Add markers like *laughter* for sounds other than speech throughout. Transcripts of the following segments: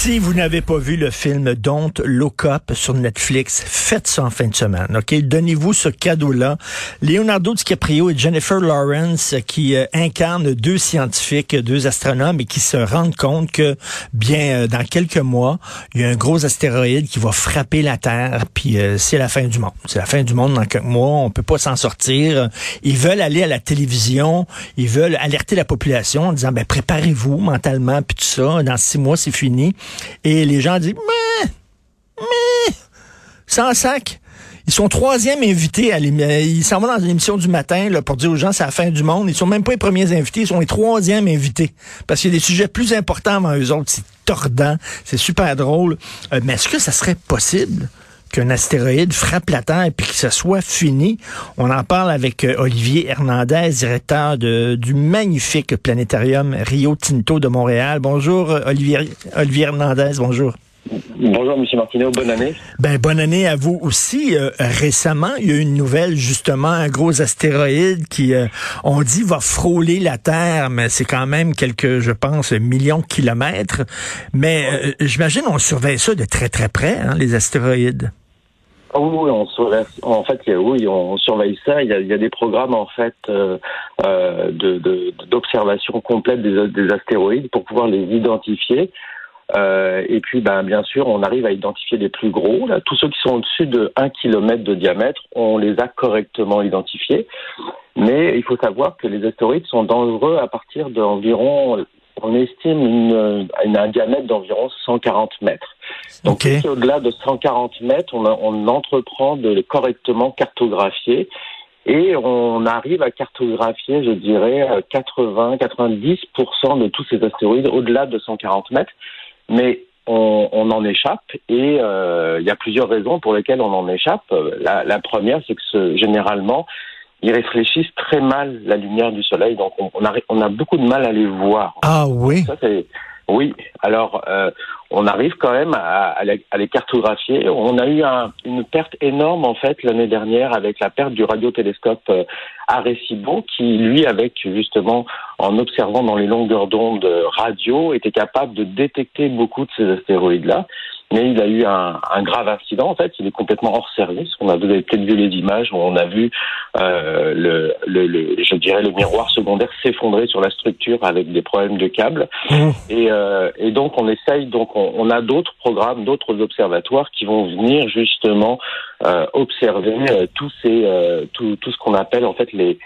Si vous n'avez pas vu le film Don't Look Up sur Netflix, faites ça en fin de semaine, ok? Donnez-vous ce cadeau-là. Leonardo DiCaprio et Jennifer Lawrence qui euh, incarnent deux scientifiques, deux astronomes et qui se rendent compte que, bien, euh, dans quelques mois, il y a un gros astéroïde qui va frapper la Terre, puis euh, c'est la fin du monde. C'est la fin du monde dans quelques mois, on peut pas s'en sortir. Ils veulent aller à la télévision, ils veulent alerter la population en disant, ben, préparez-vous mentalement, puis tout ça, dans six mois, c'est fini. Et les gens disent, mais, mais, sans sac. Ils sont troisième invités à Ils s'en vont dans une émission du matin là, pour dire aux gens c'est la fin du monde. Ils sont même pas les premiers invités, ils sont les troisièmes invités. Parce qu'il y a des sujets plus importants avant eux autres. C'est tordant, c'est super drôle. Euh, mais est-ce que ça serait possible qu'un astéroïde frappe la Terre et puis que ce soit fini. On en parle avec euh, Olivier Hernandez, directeur de, du magnifique planétarium Rio Tinto de Montréal. Bonjour euh, Olivier, Olivier Hernandez, bonjour. Bonjour, M. Martineau. Bonne année. Ben, bonne année à vous aussi. Euh, récemment, il y a eu une nouvelle, justement, un gros astéroïde qui, on dit, va frôler la Terre, mais c'est quand même quelques, je pense, millions de kilomètres. Mais j'imagine on surveille ça de très, très près, hein, les astéroïdes. Ah oui, on surveille, en fait, oui, on surveille ça. Il y a, des programmes en fait euh, euh d'observation complète des, des, astéroïdes pour pouvoir les identifier. Euh, et puis, ben, bien sûr, on arrive à identifier les plus gros. Tous ceux qui sont au-dessus de 1 km de diamètre, on les a correctement identifiés. Mais il faut savoir que les astéroïdes sont dangereux à partir d'environ on estime une, un diamètre d'environ 140 mètres. Donc, au-delà de 140 mètres, on, on entreprend de les correctement cartographier et on arrive à cartographier, je dirais, 80-90% de tous ces astéroïdes au-delà de 140 mètres. Mais on, on en échappe et euh, il y a plusieurs raisons pour lesquelles on en échappe. La, la première, c'est que ce, généralement, ils réfléchissent très mal la lumière du soleil, donc on, a, on a beaucoup de mal à les voir. Ah oui. Ça, oui. Alors, euh, on arrive quand même à, à, les, à, les, cartographier. On a eu un, une perte énorme en fait l'année dernière avec la perte du radiotélescope euh, Arecibo, qui lui, avec justement en observant dans les longueurs d'onde radio, était capable de détecter beaucoup de ces astéroïdes là mais il a eu un, un, grave incident. En fait, il est complètement hors service. On a peut-être vu les images où on a vu euh, le, le, le, je dirais le miroir secondaire s'effondrer sur la structure avec des problèmes de câbles. Mmh. Et, euh, et, donc on essaye. Donc on, on a d'autres programmes, d'autres observatoires qui vont venir justement euh, observer euh, tous ces euh, tout, tout ce qu'on appelle en fait les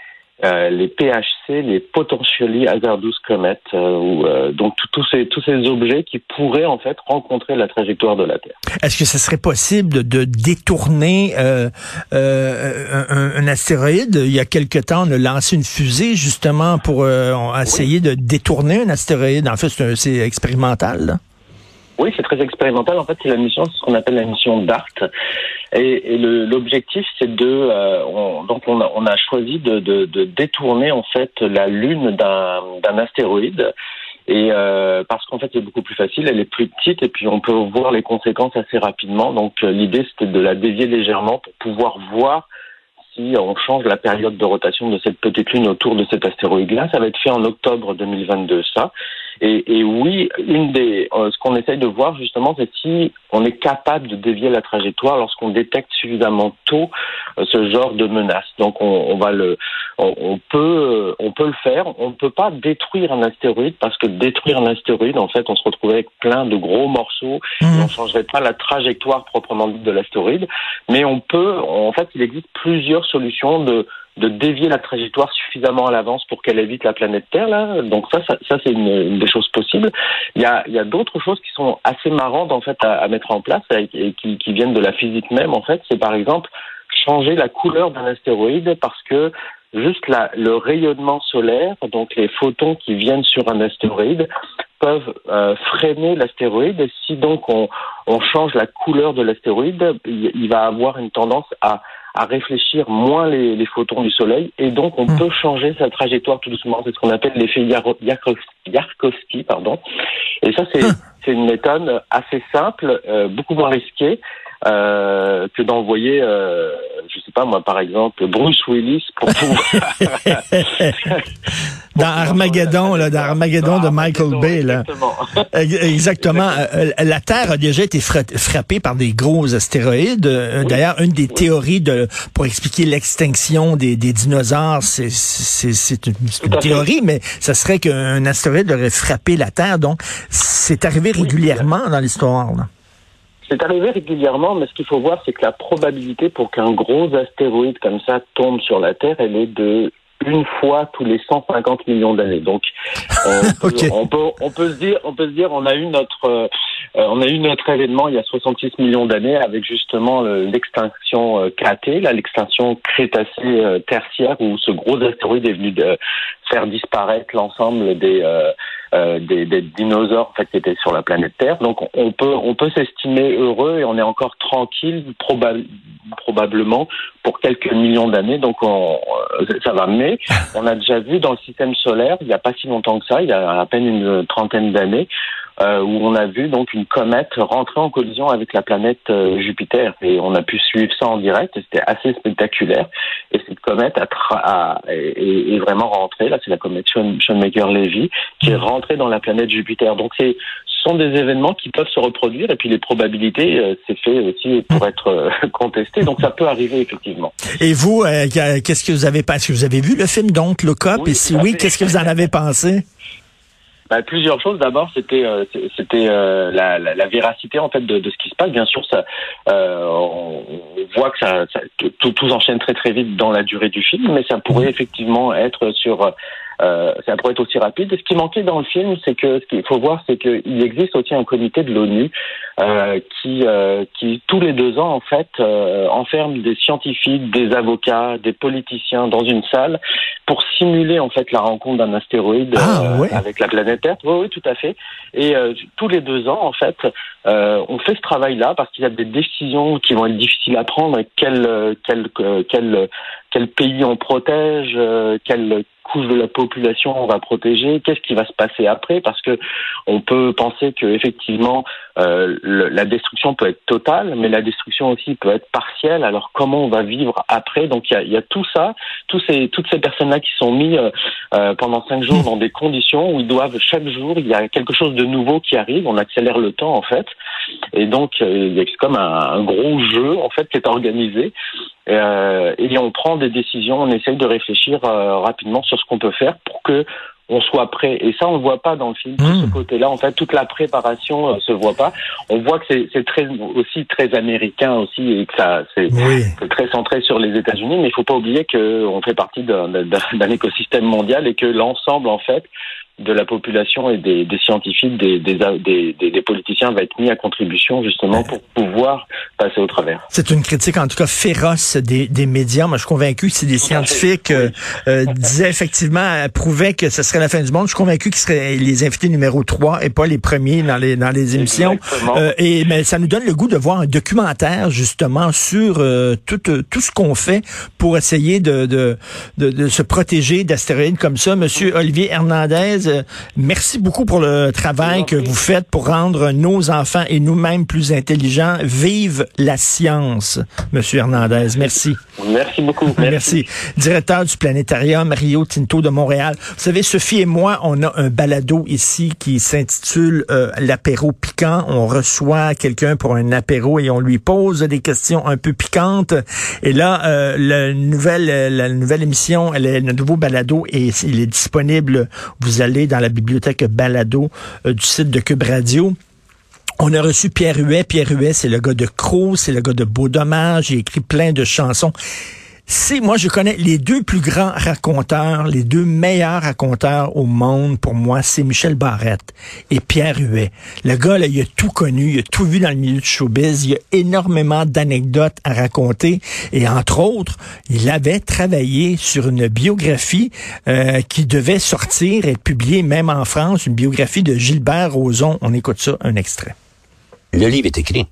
euh, les PHC, les Potentially Hazardous Comets, euh, ou, euh, donc tous ces, tous ces objets qui pourraient en fait rencontrer la trajectoire de la Terre. Est-ce que ce serait possible de, détourner un, un, astéroïde? Il y a quelque temps, on a lancé une fusée justement pour essayer de détourner un astéroïde. En fait, c'est expérimental. Là. Oui, c'est très expérimental. En fait, c'est la mission, ce qu'on appelle la mission DART. Et, et l'objectif, c'est de, euh, on, donc on a, on a choisi de, de, de, détourner en fait la lune d'un astéroïde. Et euh, parce qu'en fait, c'est beaucoup plus facile, elle est plus petite et puis on peut voir les conséquences assez rapidement. Donc euh, l'idée, c'était de la dévier légèrement pour pouvoir voir si on change la période de rotation de cette petite lune autour de cet astéroïde-là. Ça va être fait en octobre 2022, ça. Et, et oui, une des, euh, ce qu'on essaye de voir justement, c'est si on est capable de dévier la trajectoire lorsqu'on détecte suffisamment tôt euh, ce genre de menace. Donc on, on va le, on, on, peut, on peut le faire. On ne peut pas détruire un astéroïde parce que détruire un astéroïde, en fait, on se retrouverait avec plein de gros morceaux. Et mmh. on changerait pas la trajectoire proprement dite de l'astéroïde, mais on peut, en fait, il existe plusieurs solutions de de dévier la trajectoire suffisamment à l'avance pour qu'elle évite la planète Terre. Là. Donc ça, ça, ça c'est une, une, des choses possibles. Il y a, il y a d'autres choses qui sont assez marrantes en fait à, à mettre en place et, qui, qui, viennent de la physique même. En fait, c'est par exemple changer la couleur d'un astéroïde parce que juste la, le rayonnement solaire, donc les photons qui viennent sur un astéroïde, peuvent euh, freiner l'astéroïde. Si donc on, on change la couleur de l'astéroïde, il va avoir une tendance à à réfléchir moins les, les, photons du Soleil et donc on mmh. peut changer sa trajectoire tout doucement. C'est ce qu'on appelle l'effet Yarkovsky, pardon. Et ça, c'est mmh. une méthode assez simple, euh, beaucoup moins risquée. euh, que d'envoyer, euh, je sais pas moi, par exemple, Bruce Willis pour pouvoir... *laughs* *laughs* *laughs* dans Armageddon, là, dans Armageddon de Michael Bay, là. Exactement. *laughs* exactement. Euh, la Terre a déjà été frappée par des gros astéroïdes. Euh, d'ailleurs, une des théories de pour expliquer l'extinction des, des, dinosaures, c'est une, une théorie, mais ça serait qu'un astéroïde aurait frappé la Terre. Donc, c'est arrivé régulièrement dans l'histoire. C'est arrivé régulièrement, mais ce qu'il faut voir, c'est que la probabilité pour qu'un gros astéroïde comme ça tombe sur la Terre, elle est de une fois tous les 150 millions d'années. Donc, on *laughs* peut, on, peut, on, peut, se dire, on peut se dire, on a eu notre, euh, on a eu notre événement il y a 66 millions d'années avec justement l'extinction euh, Crétée, là, l'extinction Crétacée euh, tertiaire où ce gros astéroïde est venu de faire disparaître l'ensemble des euh, des, des, dinosaures en fait qui étaient sur la planète Terre. Donc on peut on peut s'estimer heureux et on est encore tranquille probablement pour quelques millions d'années. Donc on, euh, ça va. Mais on a déjà vu dans le système solaire il n'y a pas si longtemps que ça, il y a à peine une trentaine d'années, euh, où on a vu donc une comète rentrer en collision avec la planète euh, Jupiter et on a pu suivre ça en direct. C'était assez spectaculaire et cette comète a, a est, vraiment rentrée. Là, c'est la comète Schoenmaker-Levy qui est rentrée dans la planète Jupiter. Donc c'est ce sont des événements qui peuvent se reproduire et puis les probabilités, euh, c'est fait aussi pour être euh, *laughs* contesté. Donc ça peut arriver effectivement. Et vous, qu'est-ce que vous avez pensé Vous avez vu le film donc le Cop? Et si oui, qu'est-ce que vous en avez pensé? Bah, plusieurs choses. D'abord, c'était euh, c'était euh, la, la, la, véracité en fait de, de, ce qui se passe. Bien sûr, ça, euh, on, voit que ça, ça tout, tout s'enchaîne très très vite dans la durée du film, mais ça pourrait effectivement être sur euh, ça pourrait être aussi rapide. ce qui manquait dans le film, c'est que ce qu'il faut voir, c'est qu'il existe aussi un comité de l'ONU euh, qui, euh, qui tous les deux ans en fait euh, enferme des scientifiques, des avocats, des politiciens dans une salle pour simuler en fait la rencontre d'un astéroïde ah, avec la planète Terre. Oui, oui, tout à fait. Et tous les deux ans en fait, on fait ce travail-là parce qu'il y a des décisions qui vont être difficiles à prendre et quel quel quel quel pays on protège, quel couche de la population on va protéger, qu'est-ce qui va se passer après? Parce que on peut penser que effectivement euh, la destruction peut être totale, mais la destruction aussi peut être partielle. Alors comment on va vivre après? Donc il y a, y a, tout ça, tous ces, toutes ces personnes-là qui sont mis euh, euh, pendant cinq jours dans des conditions où ils doivent chaque jour, il y a quelque chose de nouveau qui arrive. On accélère le temps en fait, et donc il y comme un, gros jeu en fait qui est organisé. Et on prend des décisions, on essaye de réfléchir rapidement sur ce qu'on peut faire pour que on soit prêt. Et ça, on ne voit pas dans le film. Tout ce hmm. côté-là, en fait, toute la préparation euh, se voit pas. On voit que c'est très aussi très américain aussi et que ça c'est très centré sur les États-Unis. Mais il faut pas oublier qu'on fait partie d'un écosystème mondial et que l'ensemble, en fait, de la population et des, des scientifiques, des, des, des, politiciens va être mis à contribution justement pour pouvoir passer au travers. C'est une critique en tout cas féroce des, des médias. Moi, je suis convaincu que si des scientifiques euh, euh, disaient effectivement, euh, prouvaient que ce serait la fin du monde, je suis convaincu qu'ils seraient les invités numéro 3 et pas les premiers dans les, dans les émissions. et mais ça nous donne le goût de voir un documentaire justement sur tout, tout ce qu'on fait pour essayer de, de, de, de se protéger d'astéroïdes comme ça. Monsieur Olivier Hernandez, euh, merci beaucoup pour le travail que vous faites pour rendre nos enfants et nous-mêmes plus intelligents. Vive la science, Monsieur Hernandez. Merci. Merci beaucoup. Merci. Directeur du planétarium Rio Tinto de Montréal. Vous savez, Sophie et moi, on a un balado ici qui s'intitule euh, l'apéro piquant. On reçoit quelqu'un pour un apéro et on lui pose des questions un peu piquantes. Et là, euh, la nouvelle, la nouvelle émission, elle est, le nouveau balado et il est disponible. Vous allez dans la bibliothèque Balado euh, du site de Cube Radio. On a reçu Pierre Huet. Pierre Huet, c'est le gars de Crow, c'est le gars de Beau Dommage. Il écrit plein de chansons c'est moi je connais les deux plus grands raconteurs, les deux meilleurs raconteurs au monde pour moi, c'est Michel Barrette et Pierre Huet. Le gars là, il a tout connu, il a tout vu dans le milieu du showbiz, il a énormément d'anecdotes à raconter et entre autres, il avait travaillé sur une biographie euh, qui devait sortir et être publiée même en France, une biographie de Gilbert Rozon. On écoute ça, un extrait. Le livre est écrit.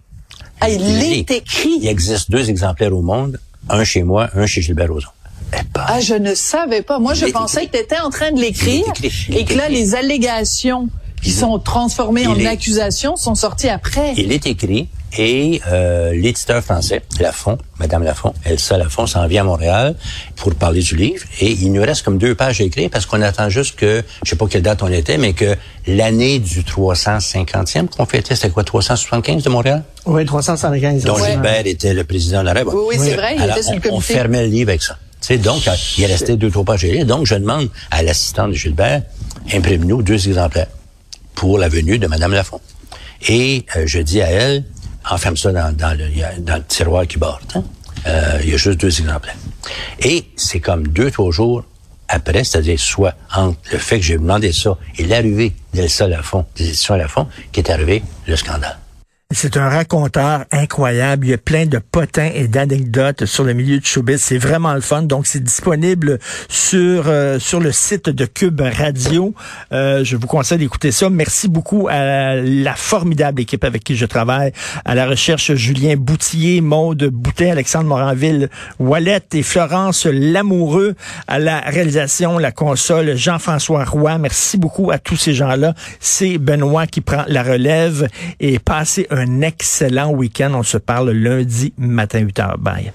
Ah, il est écrit. Il existe deux exemplaires au monde un chez moi, un chez Gilbert Rozon. Eh ben. ah, je ne savais pas. Moi, je pensais que tu étais en train de l'écrire et que là, les allégations qui sont transformées en accusations sont sorties après. Il est écrit Et euh, l'éditeur français, Lafont, Madame Lafont, Elsa Lafont, s'en vient à Montréal pour parler du livre. Et il nous reste comme deux pages à écrire parce qu'on attend juste que, je sais pas quelle date on était, mais que l'année du 350e qu'on fêtait, c'était quoi, 375 de Montréal? Oui, 375. Dont Gilbert était le président de la République. Oui, oui, c'est vrai, il était sur le on, on fermait le livre avec ça. Tu sais, donc, euh, il restait deux, trois pages à lire. Donc, je demande à l'assistante de Gilbert, imprime-nous deux exemplaires pour la venue de Madame Lafont. Et euh, je dis à elle, enferme ça dans, dans, le, dans le tiroir qui borde. hein. Euh, il y a juste deux exemplaires. Et c'est comme deux, trois jours après, c'est-à-dire soit entre le fait que j'ai demandé ça et l'arrivée d'Elsa Lafont, des éditions Lafont, qui est arrivé le scandale. C'est un raconteur incroyable. Il y a plein de potins et d'anecdotes sur le milieu du showbiz. C'est vraiment le fun. Donc, c'est disponible sur euh, sur le site de Cube Radio. Euh, je vous conseille d'écouter ça. Merci beaucoup à la formidable équipe avec qui je travaille. À la recherche, Julien Boutillier, Maude Boutet, Alexandre Moranville, Wallet et Florence Lamoureux. À la réalisation, la console, Jean-François Roy. Merci beaucoup à tous ces gens-là. C'est Benoît qui prend la relève et passez un excellent week-end. On se parle lundi matin 8h. Bye.